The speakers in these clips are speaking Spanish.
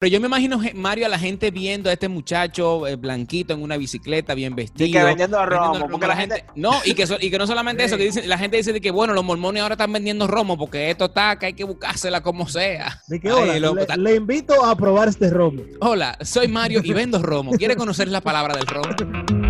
Pero yo me imagino, Mario, a la gente viendo a este muchacho eh, blanquito en una bicicleta, bien vestido. Y que vendiendo romo. porque la gente, no, y que, y que no solamente eso, que dice, la gente dice que, bueno, los mormones ahora están vendiendo romo porque esto está, que hay que buscársela como sea. De que, hola, le, invito a probar este romo. Hola, soy Mario y vendo romo. ¿Quiere conocer la palabra del romo?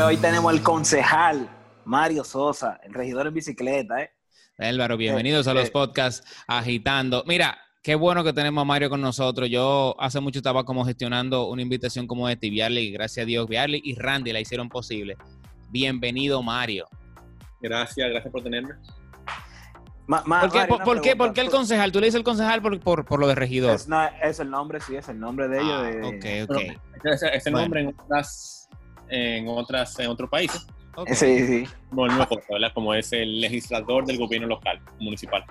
hoy tenemos el concejal Mario Sosa, el regidor en bicicleta. ¿eh? Álvaro, bienvenidos a los eh, podcasts Agitando. Mira, qué bueno que tenemos a Mario con nosotros. Yo hace mucho estaba como gestionando una invitación como esta y Viarly, gracias a Dios, Viarly y Randy la hicieron posible. Bienvenido, Mario. Gracias, gracias por tenerme. ¿Por, qué, ¿por, qué, el concejal? ¿Tú le dices el concejal por, por, lo de regidor? Es, el nombre, sí, es el nombre de ellos. Ah, ok, ok. es, el nombre en otras en otras en otros países. Sí, sí. Como es el legislador del gobierno local, municipal.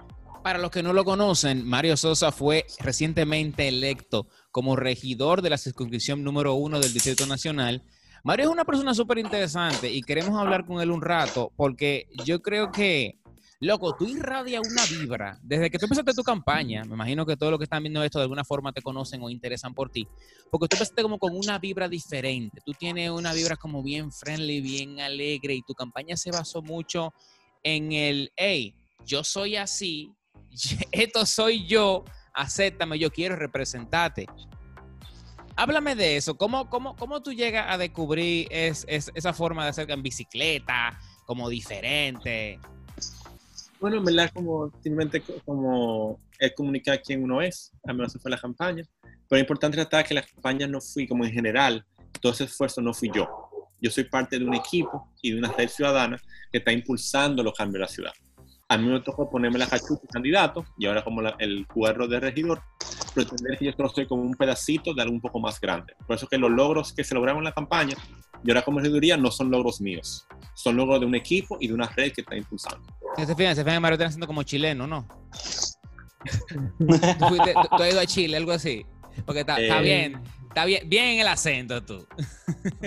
Para los que no lo conocen, Mario Sosa fue recientemente electo como regidor de la circunscripción número uno del Distrito Nacional. Mario es una persona súper interesante y queremos hablar con él un rato porque yo creo que Loco, tú irradias una vibra. Desde que tú empezaste tu campaña, me imagino que todos los que están viendo esto de alguna forma te conocen o interesan por ti, porque tú empezaste como con una vibra diferente. Tú tienes una vibra como bien friendly, bien alegre y tu campaña se basó mucho en el, hey, yo soy así, esto soy yo, acéptame, yo quiero representarte. Háblame de eso. ¿Cómo, cómo, cómo tú llegas a descubrir esa forma de hacer en bicicleta, como diferente? Bueno, en verdad, como simplemente como es comunicar quién uno es, al menos fue la campaña. Pero es importante tratar que la campaña no fui como en general, todo ese esfuerzo no fui yo. Yo soy parte de un equipo y de una red ciudadana que está impulsando los cambios de la ciudad. A mí me tocó ponerme la cachucha candidato y ahora como el cuadro de regidor, pretender que yo solo soy como un pedacito de algo un poco más grande. Por eso que los logros que se lograron en la campaña y ahora como regiduría no son logros míos, son logros de un equipo y de una red que está impulsando. Se fijan, se fijan, Mario está haciendo como chileno, ¿no? ¿Tú, has ido a Chile, algo así. Porque está, eh, bien, está bien, bien el acento tú.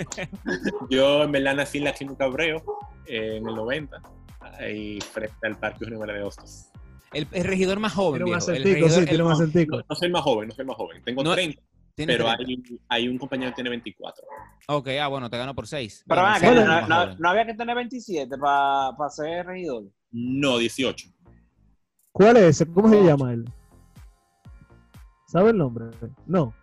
Yo en verdad nací en la Clínica Abreu eh, en el 90, ahí frente al Parque Universitario de Hostos. El, regidor más joven. Tiene más acentico, sí, tiene más acentico. No, soy más joven, no soy más joven. Tengo 30. Pero hay, hay, un compañero que tiene 24. Ok, ah, bueno, te gano por 6. Pero no, no, había que tener 27 para ser regidor. No, 18. ¿Cuál es ese? ¿Cómo se llama él? ¿Sabe el nombre? No.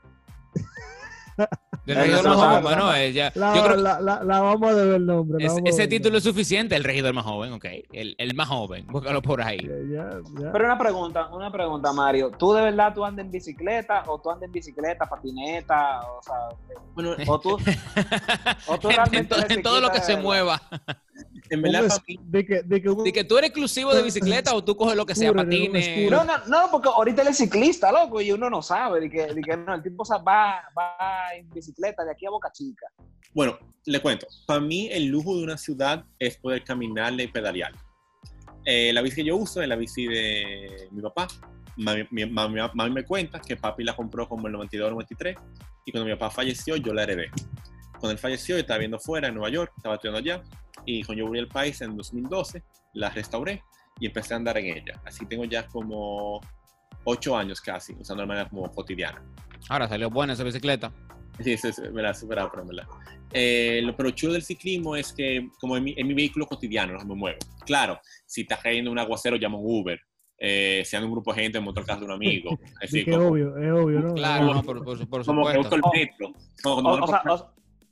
Del regidor más joven, bueno, ella. La, yo creo la, la, vamos a deber el nombre. ese título es suficiente, el regidor más joven, ok. El, el más joven, búscalo por ahí. Pero una pregunta, una pregunta, Mario. ¿Tú de verdad tú andas en bicicleta o tú andas en bicicleta, patineta? O sea, bueno, o tú, o tú realmente en, todo lo que se mueva. En verdad, de que, de, que, que, tú eres exclusivo de bicicleta o tú coges lo que sea, patines. No, no, no, porque ahorita él es ciclista, loco, y uno no sabe de que, de que no, el tipo va, va en bicicleta de aquí a Boca Chica. Bueno, le cuento. Para mí, el lujo de una ciudad es poder caminarle y pedalear. Eh, la bici que yo uso es la bici de mi papá. Mami, me cuenta que papi la compró como el 92-93 y cuando mi papá falleció yo la heredé. Cuando él falleció, yo estaba viendo fuera en Nueva York, estaba estudiando allá y cuando yo volví al país en 2012, la restauré y empecé a andar en ella. Así tengo ya como ocho años casi, usando de manera como cotidiana. Ahora salió buena esa bicicleta. Sí, sí, sí me la he superado, pero me la... Eh, lo pero chulo del ciclismo es que como en mi, en mi vehículo cotidiano no me muevo. Claro, si está cayendo un aguacero llamo un Uber. Eh, si anda un grupo de gente en motorcas de un amigo. Es decir, que obvio, es obvio, ¿no? Claro, no, por, por, por, como supuesto. que el metro. Como o, o, sea,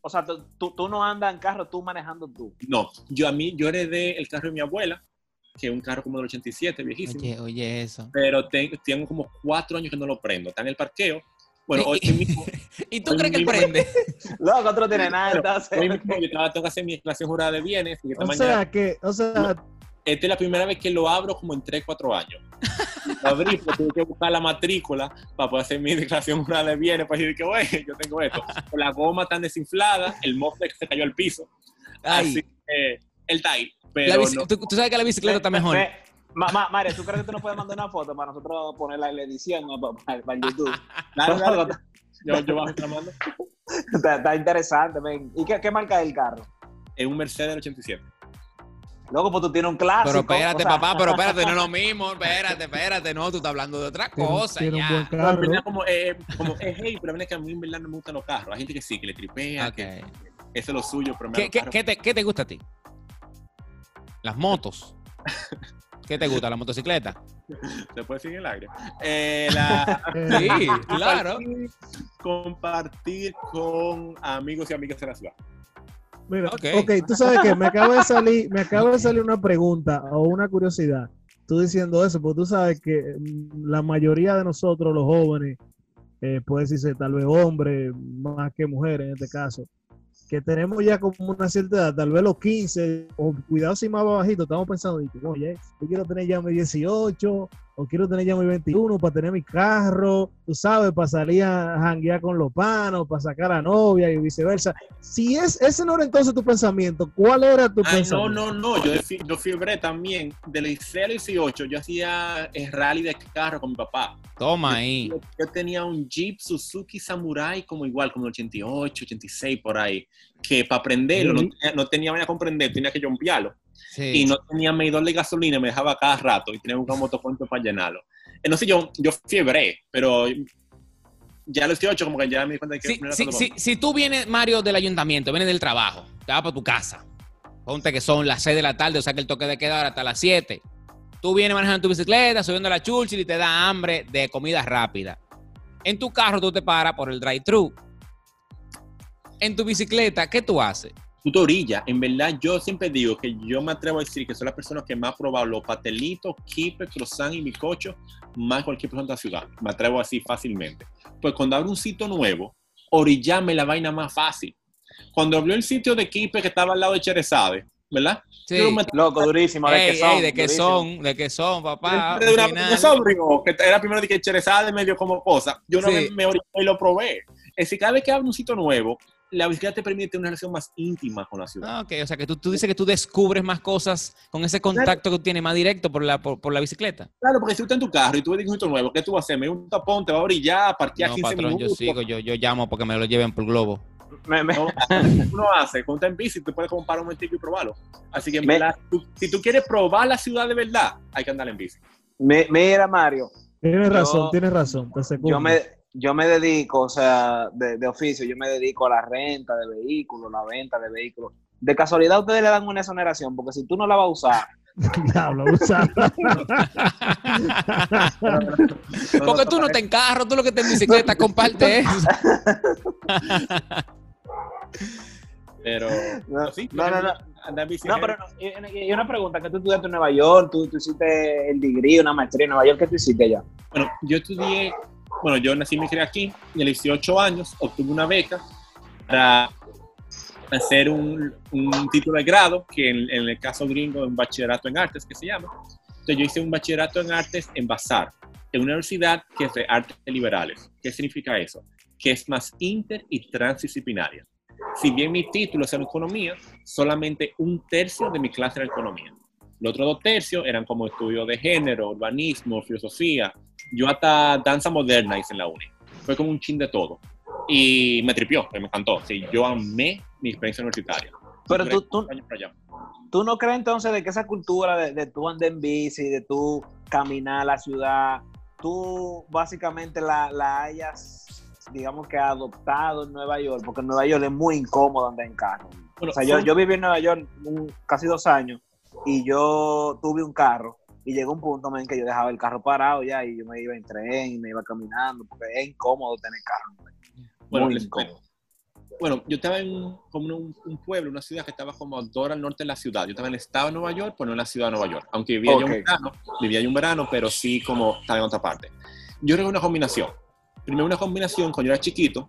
o sea, tú, tú, no andas en carro, tú manejando tú. No, yo a mí, yo heredé el carro de mi abuela, que es un carro como del 87, viejísimo. Oye, oye eso. Pero tengo como cuatro años que no lo prendo. Está en el parqueo. Bueno, hoy mismo. ¿Y tú crees que él prende? no, otro tiene nada. Hoy mismo yo tengo que hacer mi declaración jurada de bienes. Y o sea que, o sea. Esta es la primera vez que lo abro como en 3, 4 años. Lo abrí porque tuve que buscar la matrícula para poder hacer mi declaración jurada de bienes, para decir que, bueno, yo tengo esto. Con la goma tan desinflada, el mofle se cayó al piso. Así que él está ahí. Pero ¿tú, sabes que la bicicleta está mejor. Mario, ¿tú crees que tú nos puedes mandar una foto para nosotros ponerla en la edición para, para, YouTube? claro, Yo, yo bajo la mando. Está, está, interesante, ven. ¿Y qué, qué marca es el carro? en un Mercedes del 87. Loco, pues tú tienes un clásico. Pero espérate, o sea, papá, pero espérate, no es lo mismo. Espérate, espérate, no, tú estás hablando de otra Tiene un- cosa tiene un ya. buen No, en verdad, carro. como, eh, como es hey, pero es que a mí en verdad no me gustan los carros. Hay gente que sí, que le tripea, Ok. que eso es lo suyo, pero me ¿Qué, qué- qué te, qué te gusta a ti? Las motos. ¿Qué te gusta? ¿La motocicleta? ¿Se puede decir en el aire? Eh, la- Eh, Sí, claro. compartir, compartir con amigos y amigas de la ciudad. Mira, Ok. ok, tú sabes que me acaba de salir, me acaba de salir una pregunta o una curiosidad. Tú diciendo eso, porque tú sabes que mm, la mayoría de nosotros, los jóvenes, eh, puede decirse tal vez hombres más que mujeres en este caso, que tenemos ya como una cierta edad, tal vez los 15, o cuidado si más bajito, estamos pensando, oye, yo quiero tener ya mi 18, o quiero tener ya mi 21 para tener mi carro, tú sabes, para salir a janguear con los panos, para sacar a la novia y viceversa. Si es, ese no era entonces tu pensamiento, ¿cuál era tu Ay, no, pensamiento? no, no. Yo, yo fiebré también. Del liceo al 18, yo hacía el rally de carro con mi papá. Toma ahí. Yo, yo tenía un Jeep Suzuki Samurai como igual, como el 88, 86 por ahí, que para prenderlo no Sí. tenía, no tenía manera de comprender, tenía que jumpearlo. Sí. Y no tenía medidor de gasolina, me dejaba cada rato y tenía un motoconcho para llenarlo. Entonces yo, yo fiebré, pero ya a los 18 como que ya me di cuenta de que Si, no era si- tú vienes, Mario, del ayuntamiento, vienes del trabajo, te vas para tu casa, ponte que son las 6 de la tarde, o sea que el toque de queda ahora hasta las 7. Tú vienes manejando tu bicicleta, subiendo la Churchill y te da hambre de comida rápida. En tu carro tú te paras por el drive-thru. En tu bicicleta, ¿qué tú haces? Tú te orillas. En verdad, yo siempre digo que yo me atrevo a decir que son las personas que más han probado los patelitos, kipe, croissant y bizcocho, más cualquier persona de la ciudad. Me atrevo a decir fácilmente. Pues cuando abro un sitio nuevo, orillarme la vaina más fácil. Cuando abrió el sitio de kipe que estaba al lado de Cherezade, ¿verdad? Sí. Me Loco, durísimo. ¿De qué son? ¿de qué son? ¿De qué son, papá? de una, que era primero de que Cherezade me dio como cosa. Yo una Sí. vez me orillé y lo probé. Es decir, cada vez que abro un sitio nuevo, la bicicleta te permite una relación más íntima con la ciudad. Ah, ok, o sea que tú, tú dices que tú descubres más cosas con ese contacto que tienes más directo por la, por, por la bicicleta. Claro, porque si tú estás en tu carro y tú ves un sitio nuevo, ¿qué tú vas a hacer? Me un tapón, te va a brillar, parquear No, 15 patrón, yo minutos. sigo, yo, yo llamo porque me lo lleven por globo. Me- me- No, uno hace, cuando estás en bici, tú puedes como parar un momentico y probarlo. Así que en Me- verdad, tú- si tú quieres probar la ciudad de verdad, hay que andar en bici. me- mira, Mario, Tienes Yo- razón, tienes razón. Te yo me, yo me dedico, o sea, de, de oficio, yo me dedico a la renta de vehículos, la venta de vehículos. De casualidad ustedes le dan una exoneración, porque si tú no la vas a usar, Diablo, usa. Porque tú no te en carro, tú lo que te en bicicleta, comparte eso. Pero, No, sí, no, no, no. No, pero no, y, y una pregunta, que tú estudiaste en Nueva York, tú, tú hiciste el degree, una maestría en Nueva York, ¿qué tú hiciste allá? Bueno, yo estudié, bueno, yo nací y me crié aquí, y a los 18 años obtuve una beca para hacer un, un título de grado, que en, en el caso gringo es un bachillerato en artes, que se llama. Entonces yo hice un bachillerato en artes en Bazar, en una universidad que es de artes liberales. ¿Qué significa eso? Que es más inter y transdisciplinaria. Si bien mi título es en economía, solamente un tercio de mi clase era economía. Los otros dos tercios eran como estudios de género, urbanismo, filosofía. Yo hasta danza moderna hice en la uni. Fue como un chin de todo. Y me tripió, me encantó. Sí, yo amé mi experiencia universitaria. Pero tú, tú. ¿Tú no crees entonces de que esa cultura de, de tú andar en bici, de tú caminar a la ciudad, tú básicamente la, la hayas, digamos que adoptado en Nueva York? Porque en Nueva York es muy incómodo andar en carro. Bueno, O sea, yo, yo viví en Nueva York un- casi dos años y yo tuve un carro y llegó un punto en que yo dejaba el carro parado ya y yo me iba en tren y me iba caminando porque es incómodo tener carro. Bueno, muy les incómodo. Bueno, yo estaba en un- como un, un pueblo, una ciudad que estaba como a dos horas al norte de la ciudad. Yo estaba en el estado de Nueva York, pero no en la ciudad de Nueva York. Aunque vivía yo Ok. un verano, vivía yo un verano, pero sí como estaba en otra parte. Yo era una combinación. Primero una combinación, cuando yo era chiquito,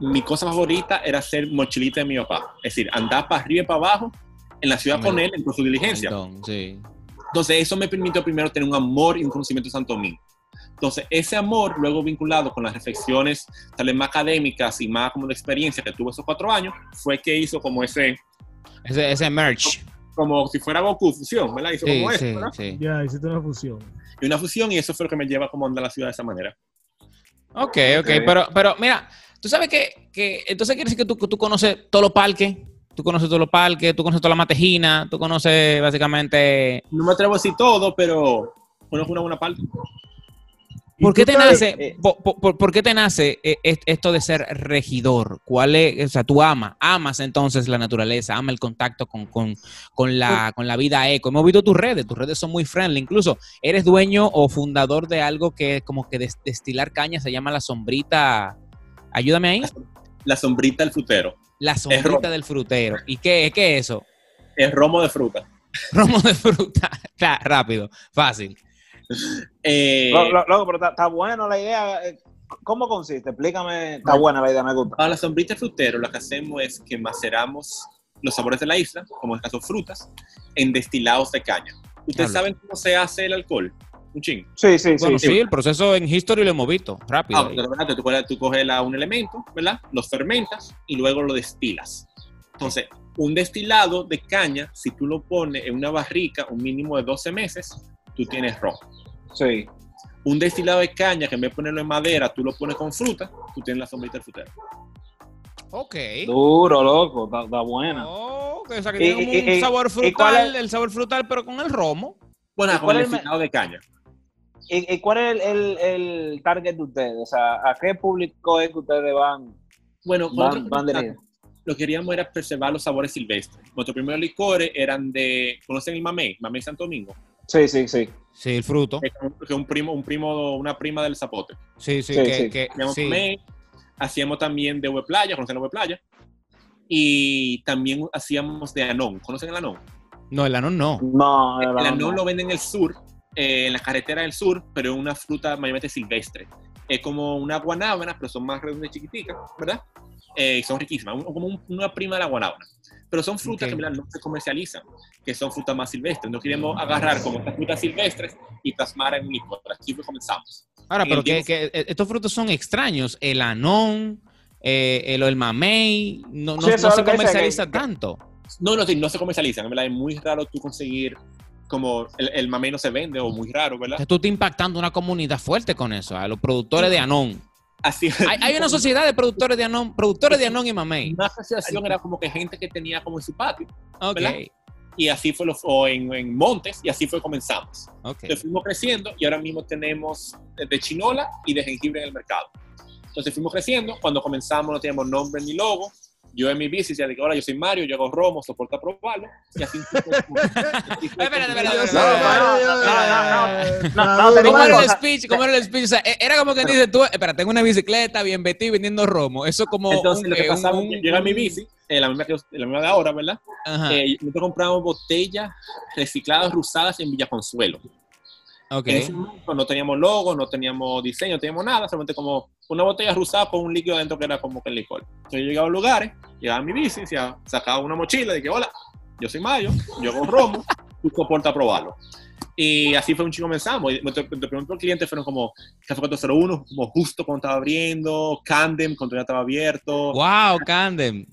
mi cosa favorita era ser mochilita de mi papá. Es decir, andar para arriba y para abajo en la ciudad con él en su diligencia. Sí. Entonces, eso me permitió primero tener un amor y un conocimiento de Santo Domingo. Entonces, ese amor, luego vinculado con las reflexiones tal vez más académicas y más como de experiencia que tuve esos cuatro años, fue que hizo como ese, Ese, ese merch. como si fuera Goku, fusión, ¿verdad? Hizo Sí, como eso, sí, ¿verdad? sí. Ya, hiciste una fusión. Y una fusión, y eso fue lo que me lleva como a andar la ciudad de esa manera. Ok, ok, Ok. pero, pero mira, tú sabes que, que entonces quiere decir que tú, tú conoces todos los parques, tú conoces todos los parques, tú conoces toda la matejina, tú conoces básicamente... No me atrevo a decir todo, pero conozco una buena parte. ¿Y ¿Por qué te sabes- nace, eh, po- po- por, por qué te nace eh, est- esto de ser regidor? ¿Cuál es, o sea, tú amas, amas entonces la naturaleza, amas el contacto con, con, con la, con la vida eco. Hemos visto tus redes, tus redes son muy friendly. Incluso eres dueño o fundador de algo que es como que des- destilar caña, se llama la sombrita. Ayúdame ahí. La sombrita del frutero. La sombrita del frutero. ¿Y qué, qué es eso? Es romo de fruta. Romo de fruta. Claro, rápido, fácil. Eh, Lo- lo- Loco, pero está, bueno la idea. eh, ¿Cómo consiste? Explícame. Está Bueno. buena la idea, me gusta. Para la sombrita del frutero, lo que hacemos es que maceramos los sabores de la isla, como en este caso frutas, en destilados de caña. ¿Ustedes Habla. saben cómo se hace el alcohol? Un ching. Sí, sí, sí. Bueno, sí. sí, el proceso en History lo hemos visto, rápido. Ah, pero, ¿verdad? Tú, coges- tú coges la- un elemento, ¿verdad? Lo fermentas y luego lo destilas. Entonces, un destilado de caña, si tú lo pones en una barrica un mínimo de 12 meses, tú tienes ron. Sí. Un destilado de caña, que en vez de ponerlo en madera, tú lo pones con fruta, tú tienes la sombrita del frutero. Ok. Duro, loco. Está, está buena. Oh, que, o sea, que Y- tiene como y- un y- sabor frutal, el sabor frutal, pero con el romo. Bueno, ¿Y con cuál el es el me- destilado de caña. ¿Y, y cuál es el, el, el target de ustedes? O sea, ¿a qué público es que ustedes van, Bueno, van, van dirigidos? lo que queríamos era preservar los sabores silvestres. Nuestros primeros licores eran de, ¿conocen el mamey? Mamey Santo Domingo. Sí, sí, sí. Sí, el fruto. Que es un- primo, un primo, una prima del zapote. Sí, sí, Sí, que, sí. que- Hacíamos sí. mamey, hacíamos también de Hue Playa, ¿conocen la Hue Playa? Y también hacíamos de anón. ¿Conocen el anón? No, el anón no. No, El no, anón no. lo venden en el sur, eh, en la carretera del sur, pero es una fruta mayormente silvestre. Es como una guanábana, pero son más redondas y chiquiticas, ¿verdad? Eh, y son riquísimas, un- como un- una prima de la guanábana. Pero son frutas Ok. que no se comercializan, que son frutas más silvestres. No queremos agarrar como estas frutas silvestres y plasmar en un licor. Aquí comenzamos. Ahora, En pero el que, que, eh, estos frutos son extraños. El anón, eh, el, el mamey, no, no, Sí, no se comercializa que- tanto. No, no, no se comercializan, en ¿verdad? Es muy raro tú conseguir, como el, el mamey no se vende, o muy raro, ¿verdad? Tú estás impactando una comunidad fuerte con eso, a los productores de anón. Así Hay, hay una sociedad de productores de anón, productores de anón y mamey. Una asociación era como que gente que tenía como en su patio. Ok, ¿verdad? y así fue, lo, o en, en Montes, y así fue comenzamos. ok. Entonces fuimos creciendo y ahora mismo tenemos de chinola y de jengibre en el mercado. Entonces fuimos creciendo, cuando comenzamos no teníamos nombre ni logo. Yo en mi bici decía de que ahora yo soy Mario, yo hago romo, soporta probarlo. Y así no, digo ¿Cómo era una el cosa. speech? ¿Cómo era el speech? O sea, e- era como que dices tú, espera, tengo una bicicleta bien vestida vendiendo romo. Eso como Entonces un, lo que eh, pasaba, un- yo llega mi bici, eh, la, misma que, la misma de ahora, ¿verdad? Eh, nosotros compramos botellas recicladas, usadas en Villaconsuelo. Ok. En ese momento no teníamos logo, no teníamos diseño, no teníamos nada, solamente como una botella rusada con un líquido adentro que era como que el licor. Entonces yo llegaba a lugares, llegaba a mi bici, sacaba una mochila dije, hola, yo soy Mayo, yo hago romo, tú soporta probarlo. Y así fue un chico comenzamos. Y Nuestro, nuestro primer cliente fueron como Café 401, como justo cuando estaba abriendo, Candem cuando ya estaba abierto. Wow, Candem.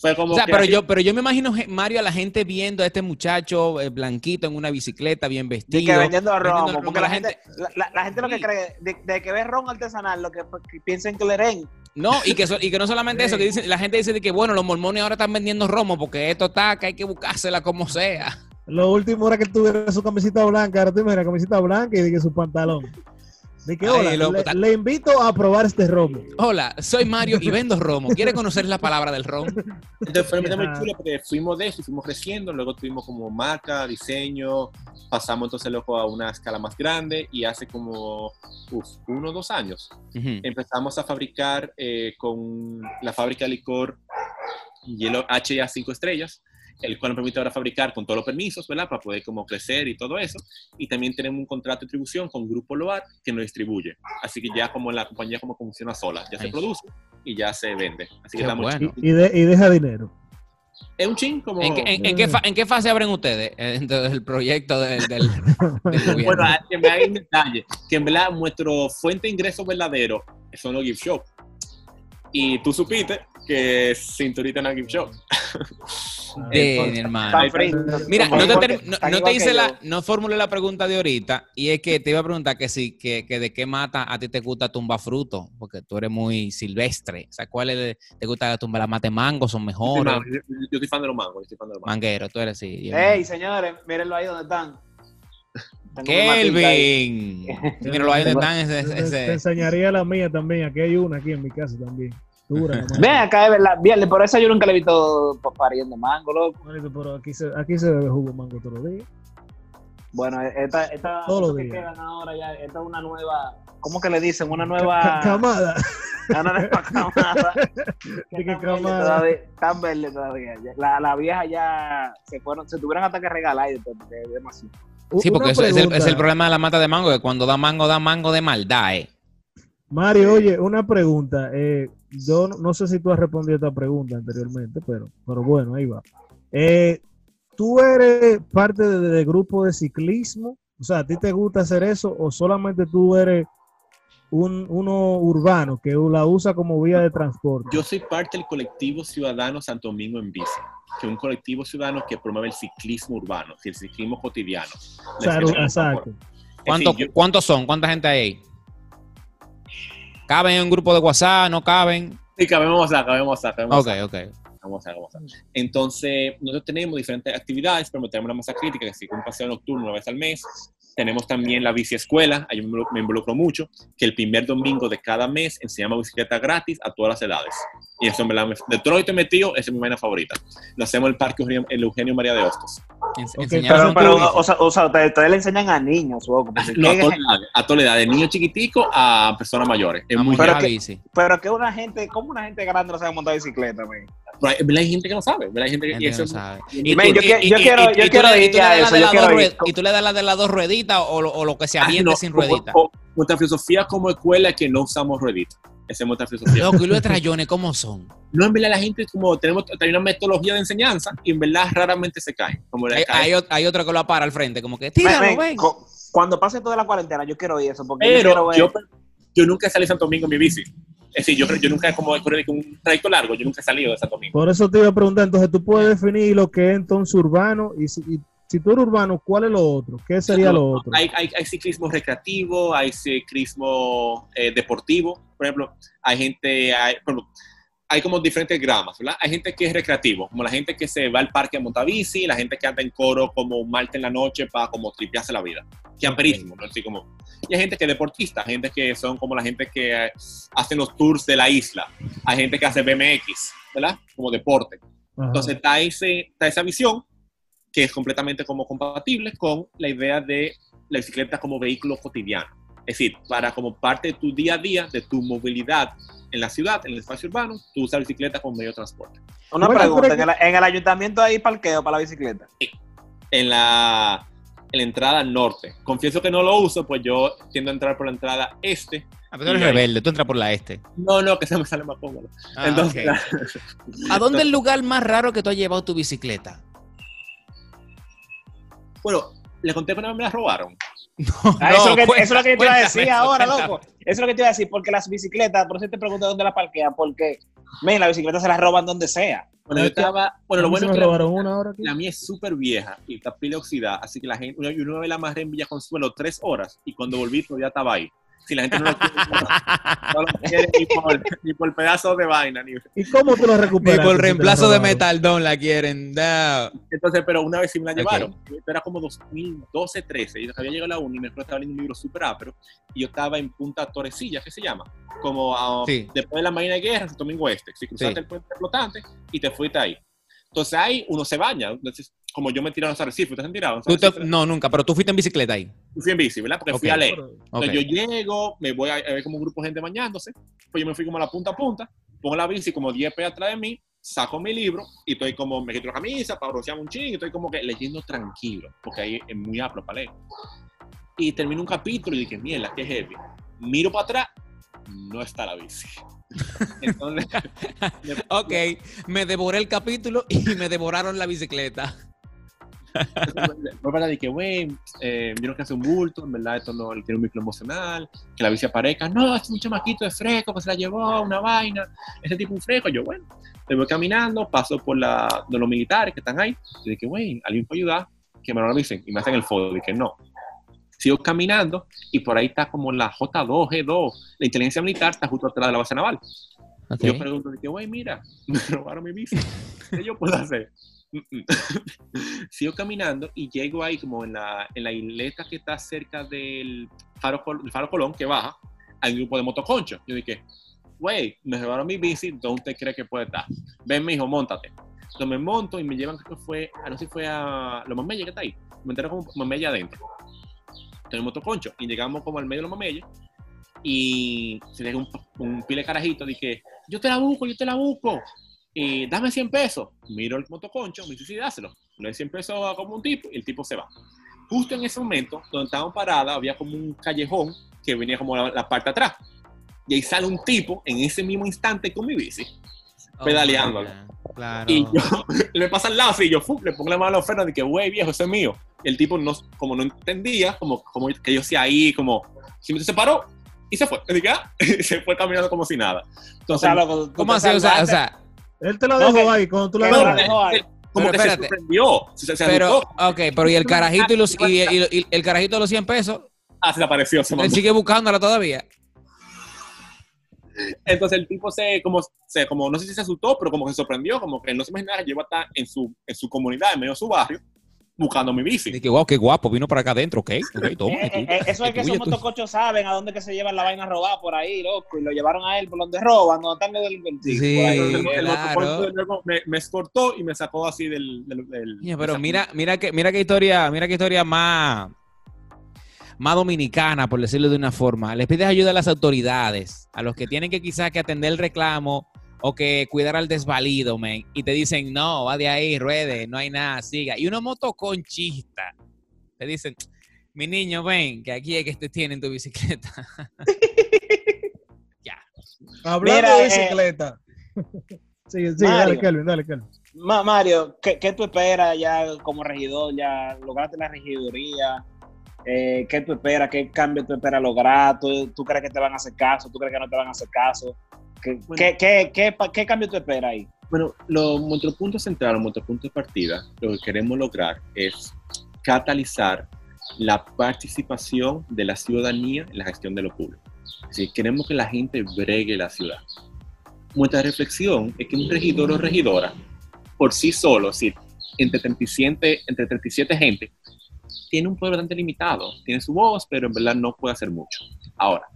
Fue como O sea, que pero así- yo, pero yo me imagino, Mario, a la gente viendo a este muchacho eh, blanquito en una bicicleta, bien Y vestido. que vendiendo vendiendo romo, porque la gente, la, la- la gente lo que cree, de, de que ve ron artesanal, lo que, que piensan que le den. No, y que, so- y que no solamente eso, que dicen, la gente dice de que, bueno, los mormones ahora están vendiendo romo porque esto está, que hay que buscársela como sea. Lo último era que tuviera su camisita blanca, ahora tú mira, camisita blanca y de que su pantalón. De que, Ay, hola, loco, le, le invito a probar este romo. Hola, soy Mario y vendo romo. ¿Quiere conocer la palabra del ron? Entonces fue muy chulo porque fuimos de eso fuimos creciendo, luego tuvimos como marca, diseño, pasamos entonces luego a una escala más grande y hace como uf, uno o dos años Ujú. empezamos a fabricar eh, con la fábrica de licor Hielo HA 5 estrellas, el cual nos permite ahora fabricar con todos los permisos, ¿verdad? Para poder como crecer y todo eso. Y también tenemos un contrato de distribución con Grupo Loar que nos distribuye. Así que ya como la compañía como funciona sola, ya se produce y ya se vende. Así que estamos bueno. Y, y de- y deja dinero. Es un ching como... ¿En, qué, en- en qué fa- en qué fase abren ustedes eh, dentro del proyecto del, del, del gobierno? Bueno, que me hay un detalle, que en verdad nuestro fuente de ingreso verdadero son los gift shop. Y tú supiste que cinturita no es gift shop. Den, hermano. Mira, no te, no, no te hice la, yo. no formulé la pregunta de ahorita, y es que te iba a preguntar que si, que, que de qué mata a ti te gusta tumbar fruto, porque tú eres muy silvestre. O sea, ¿cuál es, te gusta tumbar la mate mango? ¿Son Yo, mejores? yo, yo estoy fan de los mangos. Yo estoy fan de los mangos. Manguero, tú eres así. Ey, señores, mírenlo ahí donde están. Kelvin. Míralo ahí donde están ese, Te, te ese- enseñaría la mía también. Aquí hay una aquí en mi casa también. Dura. Ven acá, es verdad. Bien, por eso yo nunca le he visto pa- pariendo mango, loco. Pero aquí se, aquí se bebe jugo mango todos los días. Bueno, esta, esta, Todos los que quedan ahora ya, esta es una nueva, ¿cómo que le dicen? Una nueva, Camada. una nueva camada. ¿De que qué tan camada? todavía, tan verde todavía. La, la vieja ya se fueron, se tuvieron hasta que regalar y demasiado. Sí, porque eso es el, es el pregunta. problema de la mata de mango, que cuando da mango, da mango de maldad, eh. Mario, oye, una pregunta. Eh, yo no, no sé si tú has respondido esta pregunta anteriormente, pero, pero bueno, ahí va. Eh, ¿Tú eres parte de- de- del grupo de ciclismo? O sea, ¿a ti te gusta hacer eso o solamente tú eres un, uno urbano que la usa como vía de transporte? Yo soy parte del colectivo ciudadano Santo Domingo en bici, que un colectivo ciudadano que promueve el ciclismo urbano, el ciclismo cotidiano. O sea, exacto. ¿Cuánto- Es decir, yo- ¿Cuántos son? ¿Cuánta gente hay ahí? ¿Caben en un grupo de WhatsApp? ¿No caben? Sí, cabemos acá, cabemos acá, cabemos Ok, acá, ok. cabemos acá, cabemos acá. Entonces, nosotros tenemos diferentes actividades, pero tenemos la masa crítica, que es un paseo nocturno una vez al mes. Tenemos también la bici escuela, ahí me involucro- mucho, que el primer domingo de cada mes enseñamos bicicleta gratis a todas las edades. Y eso, me- de todo lo que metido, esa es mi vaina favorita. Lo hacemos en el Parque Eugenio- el Eugenio María de Hostos. Ens- Ok, enseñaron Pero, o sea, o sea ustedes, le enseñan a niños, loco. No, a ¿qué- todas las edades, a todas las edades, de niños chiquiticos a personas mayores. Es Vamos muy Pero que- pero que una gente, ¿cómo una gente grande no sabe montar bicicleta, man? Pero hay, hay gente que no sabe, hay gente que, eso no sabe. y- tú- yo y- quiero- y- yo quiero- yo quiero ir a das eso, Y tú le das la de las dos rueditas o lo, o lo que se Ah, aviente no, sin como- ruedita. o- Nuestra filosofía como escuela es que no usamos rueditas. Esa es nuestra filosofía. Loco, y los trayones, ¿cómo son? No, en verdad la gente como tenemos hay una metodología de enseñanza y en verdad raramente se caen. Como Hay, caen. hay, hay otro que lo para al frente, como que tíralo, ven. cu- Cuando pase toda la cuarentena, yo quiero ir eso, porque yo quiero Pero ver. yo, yo nunca salí Santo Domingo en mi bici. Es decir, yo, yo nunca, como he con un trayecto largo, yo nunca he salido de Santo Domingo. Por eso te iba a preguntar, entonces tú puedes definir lo que es entonces urbano y si, y si tú eres urbano, ¿cuál es lo otro? ¿Qué sería lo otro? Hay, hay, hay ciclismo recreativo, hay ciclismo eh, deportivo. Por ejemplo, hay gente, hay, por ejemplo, hay como diferentes gramas, ¿verdad? Hay gente que es recreativo, como la gente que se va al parque a montar bici, la gente que anda en coro como un martes en la noche para como tripearse la vida. Camperismo, ¿no? Así como... Y hay gente que es deportista, gente que son como la gente que eh, hacen los tours de la isla. Hay gente que hace BMX, ¿verdad? Como deporte. Ajá. Entonces está, ese, está esa visión que es completamente como compatible con la idea de la bicicleta como vehículo cotidiano. Es decir, para como parte de tu día a día, de tu movilidad en la ciudad, en el espacio urbano, tú usas la bicicleta como medio de transporte. Una Bueno, pregunta, ¿en el, en el ayuntamiento hay parqueo para la bicicleta? En la, en la entrada norte. Confieso que no lo uso, pues yo tiendo a entrar por la entrada este. Ah, pero tú eres rebelde, tú entras por la este. No, no, que se me sale más cómodo. Ah, Entonces. ¿A dónde es el lugar más raro que tú has llevado tu bicicleta? bueno, le conté que una vez me la robaron. Ah, eso, es lo que, cuenta- eso es lo que te iba a decir ahora, loco. Eso es lo que te iba a decir, porque las bicicletas, por eso te pregunto dónde las parquean, porque, men, las bicicletas se las roban donde sea. Bueno, yo estaba. Bueno, lo A mí se bueno es me que la- robaron una ahora aquí. La mía es súper vieja y está pila oxidada, así que la gente, una, una vez la amarré en Villa Consuelo tres horas y cuando volví todavía estaba ahí. Si la gente no lo quiere, no lo quiere ni, por, ni por pedazo de vaina. Ni... ¿Y cómo tú lo Ni recuperas? por reemplazo de metaldón la quieren. No. Entonces, pero una vez sí me la llevaron. Esto era como 2012, 13. Yo había llegado a la uni y me estaba leyendo un libro súper ápero y yo estaba en Punta Torrecilla, ¿qué se llama? Como ah, Sí. después de la Marina de Guerra, Santo Domingo Este. Si cruzaste Sí. el puente flotante y te fuiste ahí. Entonces ahí uno se baña. Entonces, como yo me tiraron a los arrecifes, ¿ustedes han tirado? Tú te- no, nunca, pero tú fuiste en bicicleta ahí. Yo fui en bici, ¿verdad? Porque fui Ok. a leer. Ok. Entonces yo llego, me voy a, a ver como un grupo de gente bañándose, pues yo me fui como a la punta a punta, pongo la bici como 10 pies atrás de mí, saco mi libro y estoy como, me quito la camisa para broncearme un ching y estoy como que leyendo tranquilo, porque ahí es muy apto para leer. Y termino un capítulo y dije, mierda, qué heavy. Miro para atrás, no está la bici. Entonces, me- Ok, me devoré el capítulo y me devoraron la bicicleta. Fue para de que, güey, eh, vieron que hace un bulto, en verdad esto no tiene un micro emocional, que la bici aparezca, no, es un chamaquito de fresco que se la llevó, una vaina, ese tipo un fresco. Yo, bueno, me voy caminando, paso por la, de los militares que están ahí, y dije, güey, alguien puede ayudar, que me lo avisen, y me hacen el foto, y que no. Sigo caminando, y por ahí está como la J2, G2, la inteligencia militar está justo atrás de la base naval. Ok. Yo pregunto, dije, güey, mira, me robaron mi bici, ¿qué yo puedo hacer? Mm, mm. Sigo caminando y llego ahí como en la, en la isleta que está cerca del faro, Colón, que baja, un grupo de motoconchos. Yo dije, güey, me robaron mi bici, ¿dónde usted cree que puede estar? Ven, me dijo, montate. Entonces me monto y me llevan, que fue, a no sé si fue a los que está ahí. Me entero como Mameyes adentro. Entonces motoconcho. Y llegamos como al medio de los Mameyes y se llega un, un pile carajito, dije, yo te la busco, yo te la busco. Y dame 100 pesos. Miro el motoconcho, me dice, sí, dáselo. Le doy 100 pesos a como un tipo y el tipo se va. Justo en ese momento, donde estábamos paradas, había como un callejón que venía como la, la parte atrás. Y ahí sale un tipo en ese mismo instante con mi bici. pedaleándolo. Oh, Claro. Y yo le pasa al lado así, y yo fu, le pongo la mano a la oferta de que, güey, viejo, ese es mío. Y el tipo, no, como no entendía, como, como que yo hacía ahí, como, simplemente se paró y se fue. Y dije, "Ah", y se fue caminando como si nada. O Entonces, sea, loco, tú ¿Cómo así? O sea, o sea, Él te lo dejó ahí cuando tú la no, dejó ahí. como Pero que se sorprendió. Se, se pero, ok, pero y el carajito y, los, y, y- y el carajito de los 100 pesos, Ah, se le apareció. Se él sigue buscándola todavía. Entonces el tipo se, como, se, como, no sé si se asustó, pero como que se sorprendió, como que no se imaginaba que yo iba a estar en su, en su comunidad, en medio de su barrio, buscando mi bici. Dije, wow, qué guapo, vino para acá adentro, ok, ok, toma. Eh, eh, eso es que esos motocochos saben a dónde que se llevan la vaina robada por ahí, loco, y lo llevaron a él por donde roban, donde están los delincuentes. Sí, el, el claro. me, me escortó y me sacó así del... del, del- pero mira, mira que, mira qué historia, mira qué historia más, más dominicana, por decirlo de una forma. Les pides ayuda a las autoridades, a los que tienen que quizás que atender el reclamo o que cuidar al desvalido, men, y te dicen, no, va de ahí, ruede, no hay nada, siga. Y unos motoconchistas te dicen, mi niño, ven, que aquí es que te tienen tu bicicleta. ya. Hablando Mira, de eh, bicicleta. sí, sí, Mario. dale, Kelvin, dale, Kelvin. Ma- Mario, ¿qué, qué tú esperas ya como regidor? Ya lograste la regiduría. Eh, ¿Qué tú esperas? ¿Qué cambio tú esperas lograr? ¿Tú, tú crees que te van a hacer caso? ¿Tú crees que no te van a hacer caso? ¿Qué, Bueno. qué, qué, qué, qué cambio tú esperas ahí? Bueno, lo, nuestro punto central, nuestro punto de partida, lo que queremos lograr es catalizar la participación de la ciudadanía en la gestión de lo público. Es decir, queremos que la gente bregue la ciudad. Nuestra reflexión es que un regidor o regidora, por sí solo, es decir, entre 37, entre 37 gente, tiene un poder bastante limitado, tiene su voz, pero en verdad no puede hacer mucho. Ahora,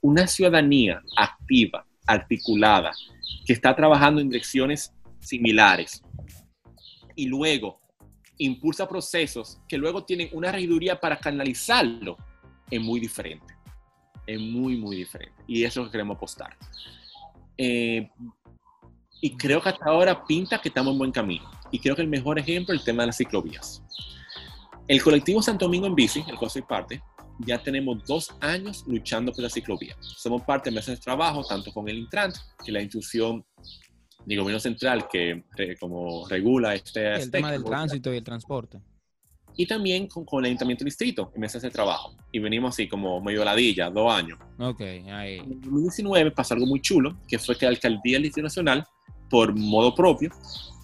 una ciudadanía activa, articulada, que está trabajando en direcciones similares y luego impulsa procesos que luego tienen una regiduría para canalizarlo, es muy diferente. Es muy, muy diferente. Y eso es lo que queremos apostar. Eh, y creo que hasta ahora pinta que estamos en buen camino. Y creo que el mejor ejemplo es el tema de las ciclovías. El colectivo Santo Domingo en Bici, el cual soy parte, ya tenemos dos años luchando por la ciclovía. Somos parte de mesas de trabajo, tanto con el Intrant, que es la institución del gobierno central que re- como regula este El aspecto, tema del tránsito y el transporte. y también con, con el ayuntamiento del distrito en mesas de trabajo. Y venimos así como medio ladilla, dos años. Ok, ahí. En 2019 pasó algo muy chulo, que fue que la alcaldía del Distrito Nacional, por modo propio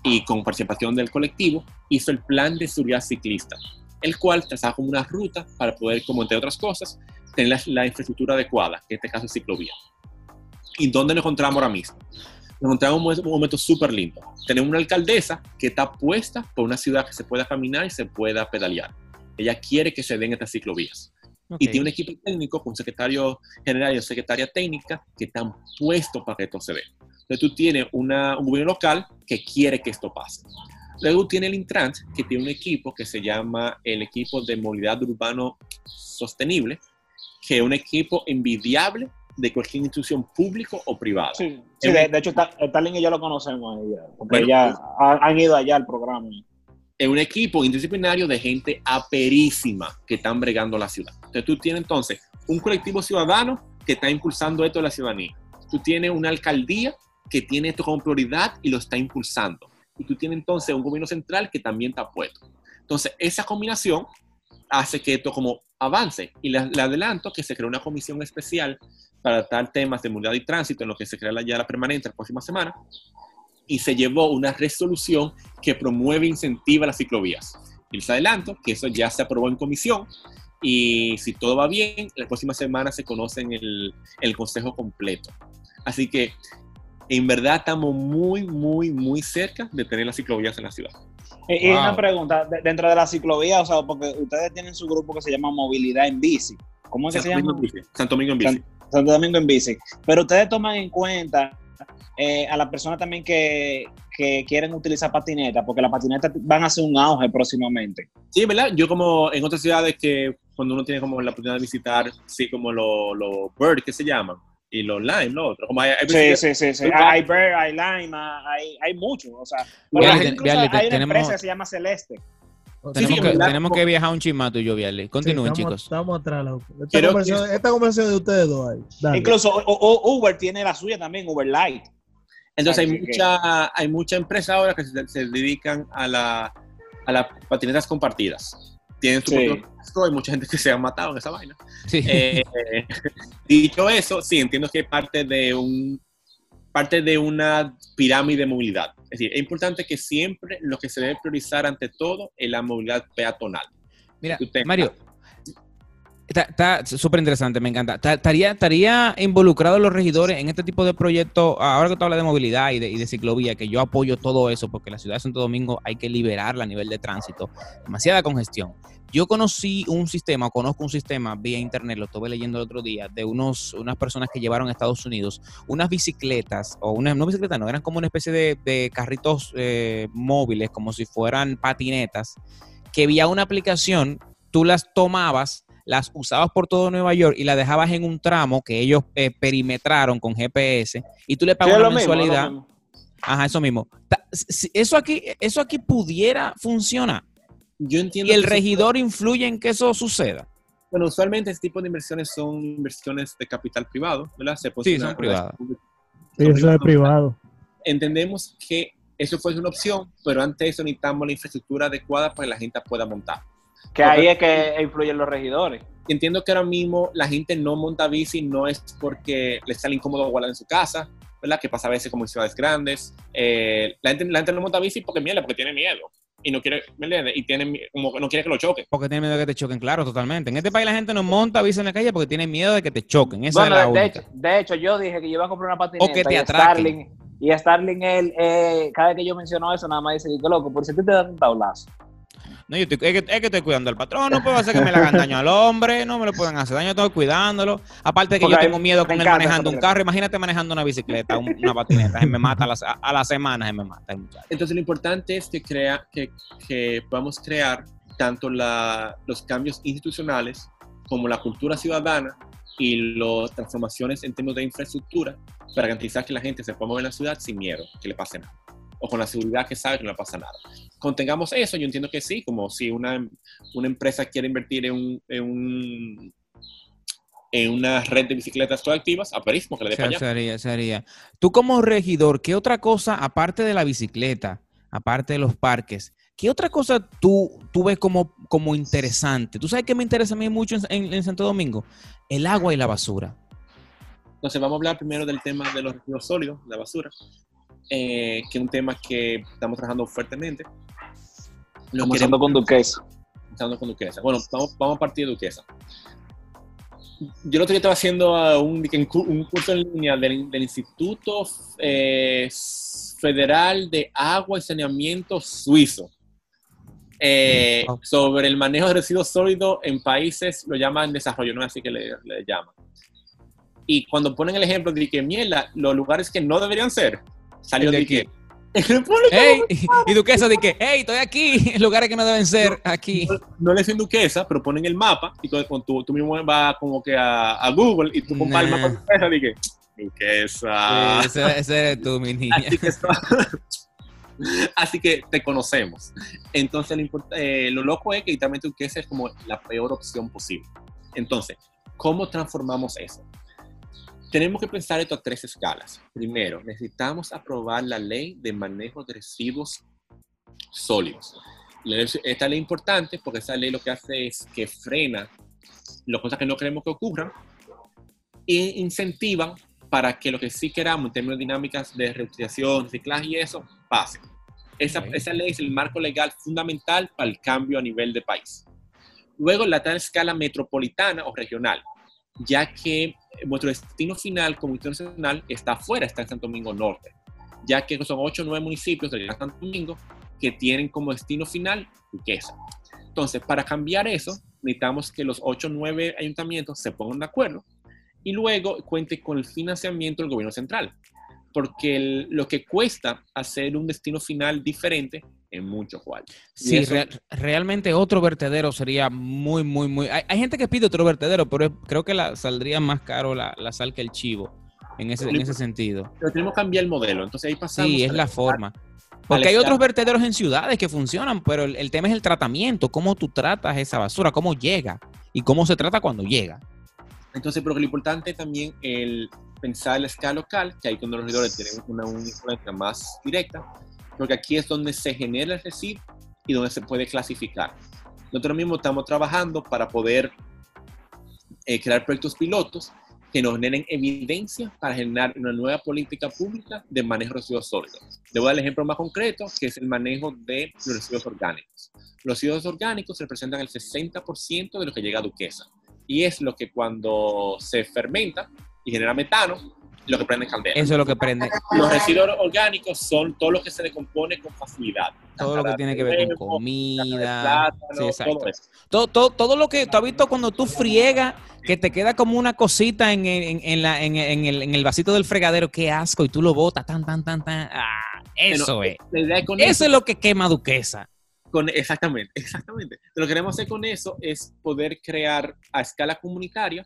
y con participación del colectivo, hizo el plan de seguridad ciclista, el cual trazaba como una ruta para poder, como entre otras cosas, tener la, la infraestructura adecuada, que en este caso es ciclovía. ¿Y dónde nos encontramos ahora mismo? Nos encontramos en un momento- un súper lindo. Tenemos una alcaldesa que está puesta por una ciudad que se pueda caminar y se pueda pedalear. Ella quiere que se den estas ciclovías y Ok. tiene un equipo técnico con secretario general y secretaria técnica que están puestos para que esto se dé. Entonces tú tienes una, un gobierno local que quiere que esto pase. Luego tiene el Intrant, que tiene un equipo que se llama el equipo de movilidad urbano sostenible, que es un equipo envidiable de cualquier institución pública o privada. Sí, sí, de, de hecho, Ta- Stalin y yo lo conocemos, ella, porque Bueno, ya han, han ido allá al programa. es un equipo interdisciplinario de gente aperísima que están bregando la ciudad. Entonces tú tienes entonces un colectivo ciudadano que está impulsando esto de la ciudadanía. Tú tienes una alcaldía que tiene esto como prioridad y lo está impulsando. Y tú tienes entonces un gobierno central que también está puesto. Entonces, esa combinación hace que esto como avance. Y le, le adelanto que se creó una comisión especial para tratar temas de movilidad y tránsito, en lo que se crea la, ya la permanente la próxima semana, y se llevó una resolución que promueve e incentiva las ciclovías. Y les adelanto que eso ya se aprobó en comisión y si todo va bien, la próxima semana se conoce en el, el consejo completo. Así que en verdad estamos muy, muy, muy cerca de tener las ciclovías en la ciudad. Y, Wow. una pregunta, de- dentro de la ciclovía, o sea, porque ustedes tienen su grupo que se llama Movilidad en Bici. ¿Cómo es que Santo se llama? en bici. Santo Domingo en bici. Santo Domingo en Bici. Pero ustedes toman en cuenta eh, a las personas también que, que quieren utilizar patineta, porque las patinetas van a ser un auge próximamente. Sí, ¿verdad? Yo como en otras ciudades que cuando uno tiene como la oportunidad de visitar, sí, como los lo Bird, que se llaman, y los Lime, lo otro. Como hay, hay Sí, sí, sí, sí. Hay- Bird, hay Lime, hay, hay muchos. O sea, pero Viale, te- hay una tenemos- empresa que se llama Celeste. Tenemos, sí, que, ¿verdad? tenemos que viajar un chismato y yo, Viale. Continúen, Sí, estamos, chicos. Estamos atrás, loco. Esta, Quiero conversación, esta conversación de ustedes dos ahí. Dale. Incluso o- o- Uber tiene la suya también, Uber Light. Entonces hay, mucha, hay muchas empresas ahora que se, se dedican a, la, a las patinetas compartidas. Tienen su Sí. propio hay mucha gente que se ha matado en esa vaina. Sí. Eh, dicho eso, sí, entiendo que es parte de un parte de una pirámide de movilidad. Es decir, es importante que siempre lo que se debe priorizar ante todo es la movilidad peatonal. Mira, Mario, está- súper interesante, me encanta. Ta- ¿Estaría, ¿Estaría involucrado los regidores en este tipo de proyectos? Ahora que tú hablas de movilidad y de, ciclovía, que yo apoyo todo eso, porque la ciudad de Santo Domingo hay que liberarla a nivel de tránsito. Demasiada congestión. Yo conocí un sistema, o conozco un sistema vía internet, lo estuve leyendo el otro día, de unos, unas personas que llevaron a Estados Unidos unas bicicletas, o una, no bicicletas, no, eran como una especie de, de carritos eh, móviles, como si fueran patinetas, que vía una aplicación, tú las tomabas, las usabas por todo Nueva York y las dejabas en un tramo que ellos eh, perimetraron con GPS y tú le pagas lo mensualidad. mismo. Ajá, eso mismo. Eso aquí, eso aquí pudiera funcionar. Yo entiendo Y el regidor influye en que eso suceda. Bueno, usualmente este tipo de inversiones son inversiones de capital privado, ¿verdad? Se Sí, son privadas. Sí, eso es privado. Entendemos que eso fue una opción, pero antes de eso necesitamos la infraestructura adecuada para que la gente pueda montar. Que ahí es que influyen los regidores. Entiendo que ahora mismo la gente no monta bici, no es porque le sale incómodo guardar en su casa, ¿verdad? Que pasa a veces como en ciudades grandes. Eh, la, gente, la gente no monta bici porque mierda, porque tiene miedo. Y no quiere, ¿me entiendes? Y tiene, como que no quiere que lo choquen. Porque tiene miedo de que te choquen, claro, totalmente. En este país la gente no monta bici en la calle porque tiene miedo de que te choquen. Esa Bueno, es la de, única. hecho, de hecho, yo dije que yo iba a comprar una patineta. O que te y. Starling, y Starling, él, eh, cada vez que yo menciono eso, nada más dice, que loco, por si te dan un tablazo. No, yo estoy- es, que, es que estoy cuidando al patrón, no puedo hacer que me le hagan daño al hombre, no me lo pueden hacer daño, estoy cuidándolo. Aparte de que Porque yo tengo miedo me con él manejando un carro, imagínate manejando una bicicleta, un- una patineta, se me mata a las, a las semanas, se me mata. Entonces lo importante es que, crea, que, que podamos crear tanto la- los cambios institucionales como la cultura ciudadana y las transformaciones en términos de infraestructura para garantizar que la gente se pueda mover en la ciudad sin miedo, que le pase nada. O con la seguridad que sabe que no le pasa nada. Contengamos eso, yo entiendo que sí, como si una, una empresa quiere invertir en, un, en, un- en una red de bicicletas colectivas, aparísimo que le dé para allá. Sería, sería. Tú como regidor, ¿qué otra cosa, aparte de la bicicleta, aparte de los parques, qué otra cosa tú, tú ves como, como interesante? ¿Tú sabes qué me interesa a mí mucho en, en- en Santo Domingo? El agua y la basura. Entonces vamos a hablar primero del tema de los residuos sólidos, la basura, eh, que es un tema que estamos trabajando fuertemente. Lo queremos- con Duquesa. comenzando con Duquesa. Bueno, vamos, vamos a partir de Duquesa. Yo el otro día estaba haciendo ah, un, un curso en línea del, del Instituto eh, Federal de Agua y Saneamiento Suizo eh, Wow. sobre el manejo de residuos sólidos en países, lo llaman desarrollo, no es así que le, le llaman. Y cuando ponen el ejemplo de que, mierda, los lugares que no deberían ser, salió de de aquí. que... República ¡Ey! Y Duquesa de que, ¡hey, estoy aquí! En lugares que no deben ser aquí. no le dicen duquesa, pero ponen el mapa y cuando cuando tú, tú mismo vas como que a, a Google y tú comparas Nah. el mapa de duquesa y que duquesa. ese, ese eres tú, mi niña. Así que, así que te conocemos. Entonces, lo, eh, lo loco es que literalmente duquesa es como la peor opción posible. Entonces, ¿cómo transformamos eso? Tenemos que pensar esto a tres escalas. Primero, necesitamos aprobar la ley de manejo de residuos sólidos. Esta ley es importante porque esa ley lo que hace es que frena las cosas que no queremos que ocurran e incentivan para que lo que sí queramos en términos de dinámicas de reutilización, reciclaje y eso, pase. Esa, esa ley es el marco legal fundamental para el cambio a nivel de país. Luego, la tal escala metropolitana o regional, ya que nuestro destino final como internacional está afuera, está en Santo Domingo Norte, ya que son 8 o 9 municipios de Santo Domingo que tienen como destino final riqueza. Entonces, para cambiar eso, necesitamos que los 8 o 9 ayuntamientos se pongan de acuerdo y luego cuente con el financiamiento del gobierno central, porque lo que cuesta hacer un destino final diferente es mucho, Juan. Sí, realmente otro vertedero sería muy, muy, muy... Hay, gente que pide otro vertedero, pero creo que la, saldría más caro la, sal que el chivo, en ese, en ese sentido. Pero tenemos que cambiar el modelo, entonces ahí pasamos... Sí, es la forma. Porque hay otros vertederos en ciudades que funcionan, pero el, tema es el tratamiento, cómo tú tratas esa basura, cómo llega y cómo se trata cuando llega. Entonces, pero lo importante también el pensar en la escala local, que ahí con los regidores tenemos una, influencia más directa, porque aquí es donde se genera el residuo y donde se puede clasificar. Nosotros mismos estamos trabajando para poder eh, crear proyectos pilotos que nos generen evidencia para generar una nueva política pública de manejo de residuos sólidos. Le voy a dar el ejemplo más concreto, que es el manejo de los residuos orgánicos. Los residuos orgánicos representan el 60% de lo que llega a Duquesa. Y es lo que cuando se fermenta y genera metano, lo que prende caldera. Eso es lo que prende. Los residuos orgánicos son todo lo que se descompone con facilidad. Todo lo que tiene que ver con comida. sí, exacto. Todo, todo, todo, lo que tú has visto cuando tú friegas, que te queda como una cosita en, en, en, la, en, el, en el vasito del fregadero, qué asco, y tú lo botas, tan, tan, tan, tan. Ah, eso es. Eso, es lo que quema Duquesa. Con, exactamente, exactamente. Lo que queremos hacer con eso es poder crear a escala comunitaria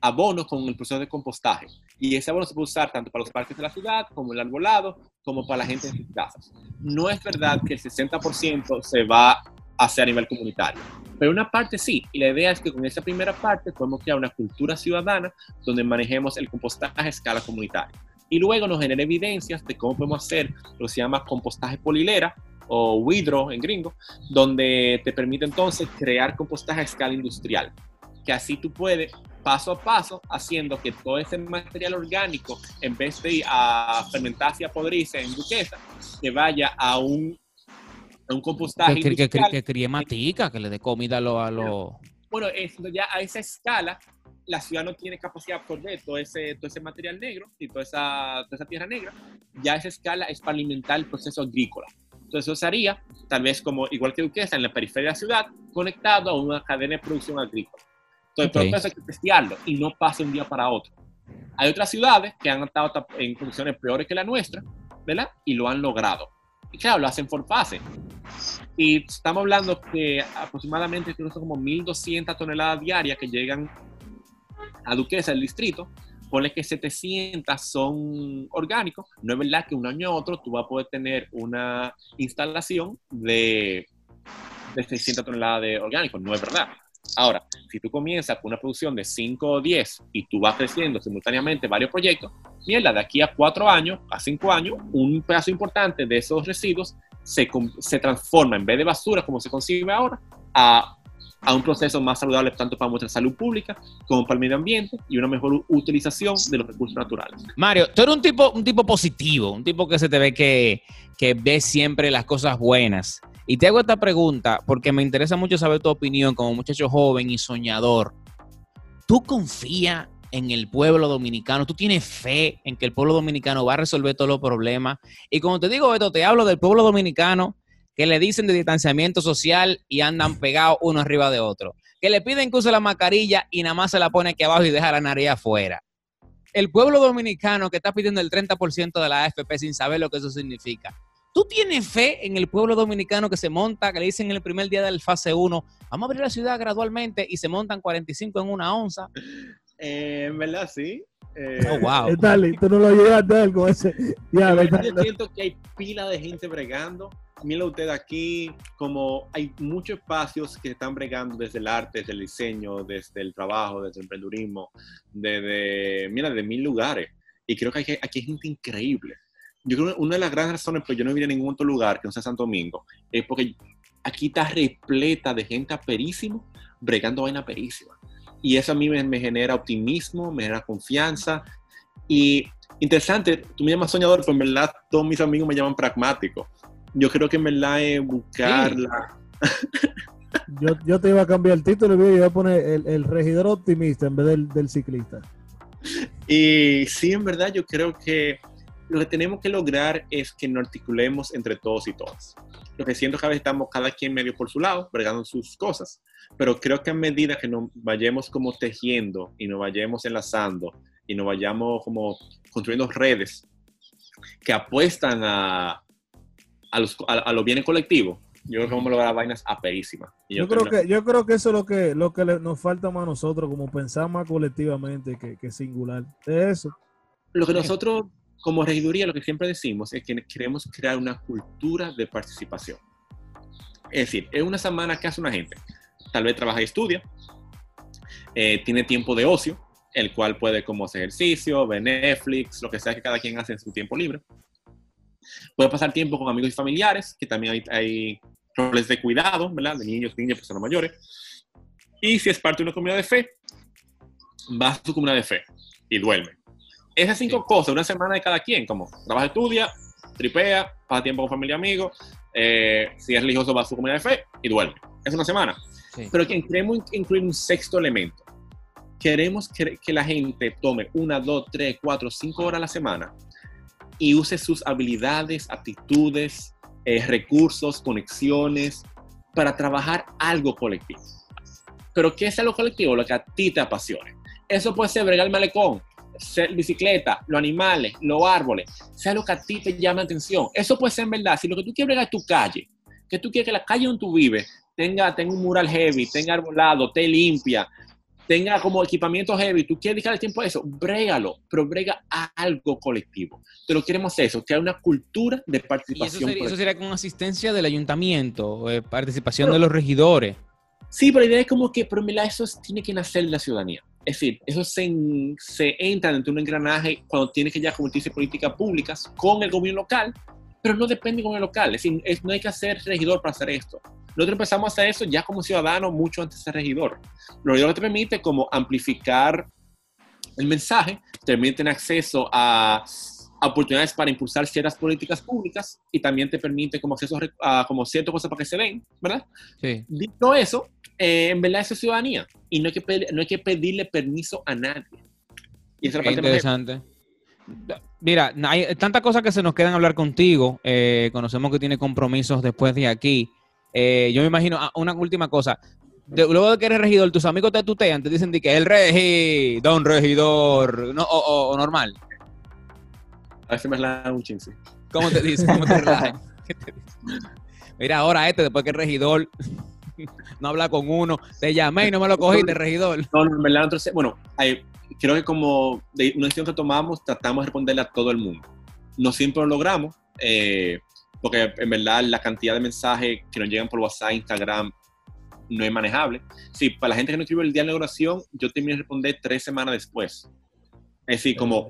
abonos con el proceso de compostaje. Y ese abono se puede usar tanto para los parques de la ciudad, como el arbolado, como para la gente en sus casas. No es verdad que el 60% se va a hacer a nivel comunitario, pero una parte sí. Y la idea es que con esa primera parte podemos crear una cultura ciudadana donde manejemos el compostaje a escala comunitaria. Y luego nos genera evidencias de cómo podemos hacer lo que se llama compostaje polilera, o widro en gringo, donde te permite entonces crear compostaje a escala industrial, que así tú puedes paso a paso, haciendo que todo ese material orgánico, en vez de ir a fermentarse a podrirse en duquesa, que vaya a un, a un compostaje. Que, que, que, críe matica, que le dé comida a los... Lo... Bueno, ya a esa escala, la ciudad no tiene capacidad de absorber todo ese, todo ese material negro y toda esa, toda esa tierra negra. Ya esa escala es para alimentar el proceso agrícola. Entonces eso sería, tal vez como igual que Duquesa, en la periferia de la ciudad, conectado a una cadena de producción agrícola. Entonces, okay. hay que testearlo y no pasa un día para otro. Hay otras ciudades que han estado en condiciones peores que la nuestra, ¿verdad? Y lo han logrado. Y claro, lo hacen por fase. Y estamos hablando que aproximadamente son como 1.200 toneladas diarias que llegan a Duquesa, el distrito. Ponle que 700 son orgánicos. No es verdad que un año a otro tú vas a poder tener una instalación de, de 600 toneladas de orgánicos. No es verdad. Ahora, si tú comienzas con una producción de 5 o 10 y tú vas creciendo simultáneamente varios proyectos, mierda, de aquí a 4 años, a 5 años, un pedazo importante de esos residuos se, se transforma, en vez de basura como se concibe ahora, a, a, un proceso más saludable tanto para nuestra salud pública como para el medio ambiente y una mejor utilización de los recursos naturales. Mario, tú eres un tipo, un tipo positivo, un tipo que se te ve que, que ve siempre las cosas buenas. Y te hago esta pregunta porque me interesa mucho saber tu opinión como muchacho joven y soñador. ¿Tú confías en el pueblo dominicano? ¿Tú tienes fe en que el pueblo dominicano va a resolver todos los problemas? Y como te digo esto, te hablo del pueblo dominicano que le dicen de distanciamiento social y andan pegados uno arriba de otro. Que le piden que use la mascarilla y nada más se la pone aquí abajo y deja la nariz afuera. El pueblo dominicano que está pidiendo el 30% de la AFP sin saber lo que eso significa. ¿Tú tienes fe en el pueblo dominicano que se monta, que le dicen en el primer día del fase 1, vamos a abrir la ciudad gradualmente y se montan 45 en una onza? Eh, en verdad, sí. Eh, oh, wow. Dale, tú no lo llegas a con ese. Ya, yo siento que hay pila de gente bregando. Mira usted aquí, como hay muchos espacios que están bregando desde el arte, desde el diseño, desde el trabajo, desde el emprendurismo, desde, mira, de mil lugares. Y creo que hay, aquí hay gente increíble yo creo que una de las grandes razones por yo no vivir en ningún otro lugar que no sea Santo Domingo es porque aquí está repleta de gente perísima, bregando vaina perísima. Y eso a mí me, me genera optimismo, me genera confianza. Y interesante, tú me llamas soñador, pero en verdad todos mis amigos me llaman pragmático. Yo creo que en verdad es buscar Sí. la... Yo, yo te iba a cambiar el título y iba a poner el, el regidor optimista en vez del, del ciclista. Y sí, en verdad yo creo que lo que tenemos que lograr es que nos articulemos entre todos y todas. Lo que siento que a veces estamos cada quien medio por su lado, bregando sus cosas, pero creo que a medida que nos vayamos como tejiendo y nos vayamos enlazando y nos vayamos como construyendo redes que apuestan a, a, los, a, a los bienes colectivos, yo creo que vamos a lograr vainas aperísimas. Y Yo creo que, yo creo que eso es lo que, lo que nos falta más a nosotros, como pensar más colectivamente que, que singular. Es eso. Lo que nosotros, como regiduría, lo que siempre decimos es que queremos crear una cultura de participación. Es decir, es una semana que hace una gente. Tal vez trabaja y estudia, eh, tiene tiempo de ocio, el cual puede como hacer ejercicio, ver Netflix, lo que sea que cada quien hace en su tiempo libre. Puede pasar tiempo con amigos y familiares, que también hay, hay roles de cuidado, ¿verdad? De niños, niñas, personas mayores. Y si es parte de una comunidad de fe, va a su comunidad de fe y duerme. Esas cinco Sí. cosas, una semana de cada quien, como trabaja, estudia, tripea, pasa tiempo con familia y amigos, eh, si es religioso va a su comunidad de fe y duerme. Es una semana. Sí. Pero que queremos incluir un sexto elemento. Queremos que, que la gente tome una, dos, tres, cuatro, cinco horas a la semana y use sus habilidades, aptitudes, eh, recursos, conexiones para trabajar algo colectivo. Pero ¿qué es algo colectivo? Lo que a ti te apasione. Eso puede ser bregar el malecón, ser bicicleta, los animales, los árboles, sea lo que a ti te llame la atención. Eso puede ser en verdad. Si lo que tú quieres es tu calle, que tú quieres que la calle donde tú vives tenga, tenga un mural heavy, tenga arbolado, esté limpia, tenga como equipamiento heavy, tú quieres dedicar el tiempo a eso, brégalo, pero brega a algo colectivo. Pero queremos eso, que haya una cultura de Y eso participación. sería, eso sería con asistencia del ayuntamiento, eh, participación Pero- de los regidores. Sí, pero la idea es como que, pero mira, eso es- tiene que nacer la ciudadanía. Es decir, eso se, se entra dentro de un engranaje cuando tiene que ya convertirse en políticas públicas con el gobierno local, pero no depende del gobierno local. Es decir, no hay que ser regidor para hacer esto. Nosotros empezamos a hacer eso ya como ciudadano mucho antes de ser regidor. Lo que te permite como amplificar el mensaje, te permiten acceso a oportunidades para impulsar ciertas políticas públicas y también te permite como acceso a, como ciertas cosas para que se den, ¿verdad? Sí. Dicho eso, eh, en verdad eso es ciudadanía y no hay, que pedir- no hay que pedirle permiso a nadie. Y esa Qué parte más- interesante. Mira, hay tantas cosas que se nos quedan hablar contigo. eh, conocemos que tiene compromisos después de aquí. Eh, yo me imagino, ah, una última cosa. De- luego de que eres regidor, tus amigos te tutean, te dicen de que el regi, don regidor, no, o, o- o normal. A veces me la un chin, sí. ¿Cómo te dicen? ¿Cómo te relajan? Mira, ahora este, después que el regidor no habla con uno, te llamé y no me lo cogiste, regidor. No, no, en verdad, entonces, bueno, hay- creo que como de una decisión que tomamos, tratamos de responderle a todo el mundo. No siempre lo logramos, eh, porque en verdad la cantidad de mensajes que nos llegan por WhatsApp, Instagram, no es manejable. Sí, para la gente que no escribe el día de la inauguración, yo terminé de responder tres semanas después. Es decir, como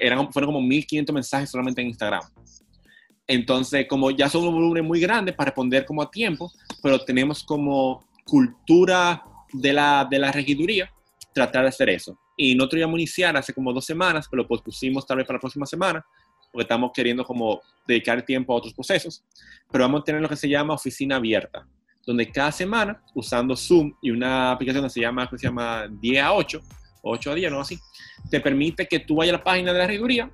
eran, fueron como 1.500 mensajes solamente en Instagram. Entonces, como ya son un volumen muy grande para responder como a tiempo, pero tenemos como cultura de la, de la regiduría tratar de hacer eso. Y nosotros íbamos a iniciar hace como dos semanas, pero pospusimos tal vez para la próxima semana, porque estamos queriendo como dedicar tiempo a otros procesos. Pero vamos a tener lo que se llama oficina abierta, donde cada semana, usando Zoom y una aplicación que se llama, que se llama 10 a 8, 8 a 10, no así, te permite que tú vayas a la página de la regiduría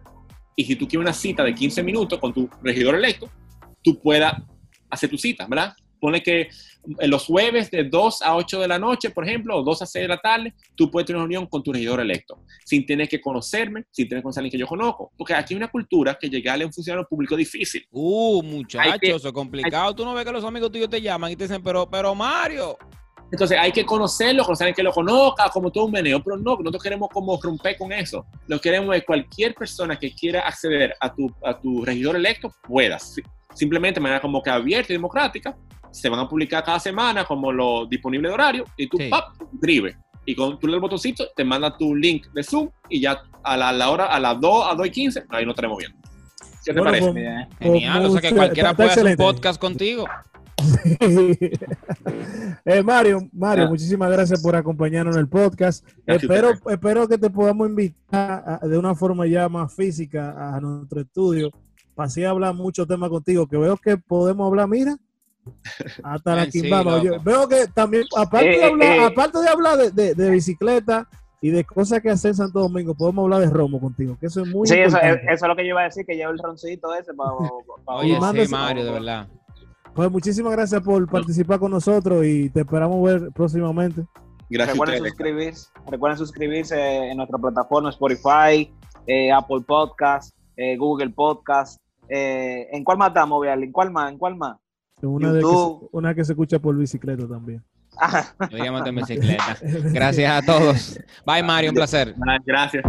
y si tú quieres una cita de 15 minutos con tu regidor electo, tú puedas hacer tu cita, ¿verdad? Pone que en los jueves de 2 a 8 de la noche, por ejemplo, o 2 a 6 de la tarde, tú puedes tener una reunión con tu regidor electo, sin tener que conocerme, sin tener que conocer a alguien que yo conozco. Porque aquí hay una cultura que llegarle a un funcionario público es difícil. Uh, muchachos, eso es complicado. Tú no ves que los amigos tuyos te llaman y te dicen, pero, pero Mario. Entonces hay que conocerlo, conocer que lo conozca, como todo un meneo, pero no, nosotros queremos como romper con eso. Lo que queremos es cualquier persona que quiera acceder a tu, a tu regidor electo, pueda. Si- Simplemente de manera como que abierta y democrática, se van a publicar cada semana como lo disponible de horario y tú, Sí. ¡pap!, escribe. Y con tú le el botoncito, te manda tu link de Zoom y ya a la, a la hora, a las 2, a 2 y 15, ahí nos estaremos viendo. ¿Qué te Bueno, parece? pues. Genial, o sea que cualquiera puede hacer un podcast contigo. Eh, Mario, Mario, Ah. muchísimas gracias por acompañarnos en el podcast. Gracias Espero, espero que te podamos invitar a- de una forma ya más física a nuestro estudio para así hablar muchos temas contigo, que veo que podemos hablar, mira, hasta la sí, quimbamba. Yo veo que también, aparte de Eh, hablar, eh. aparte de, hablar de, de- de bicicleta y de cosas que hacer en Santo Domingo, podemos hablar de Romo contigo, que eso es muy Sí, eso, importante. eso es lo que yo iba a decir, que llevo el roncito ese para... Oye, mándese- sí, Mario, de verdad. Pues muchísimas gracias por participar con nosotros y te esperamos ver próximamente. Gracias a Recuerden ustedes. suscribirse, recuerden suscribirse en nuestra plataforma Spotify, eh, Apple Podcast, eh, Google Podcast. Eh, ¿En cuál más estamos, Vial? ¿En cuál más? ¿En cuál más? Una, de que YouTube. se, una que se escucha por bicicleta también. Ah, Deberíamos en bicicleta. Gracias a todos. Bye, Mario, un placer. Gracias.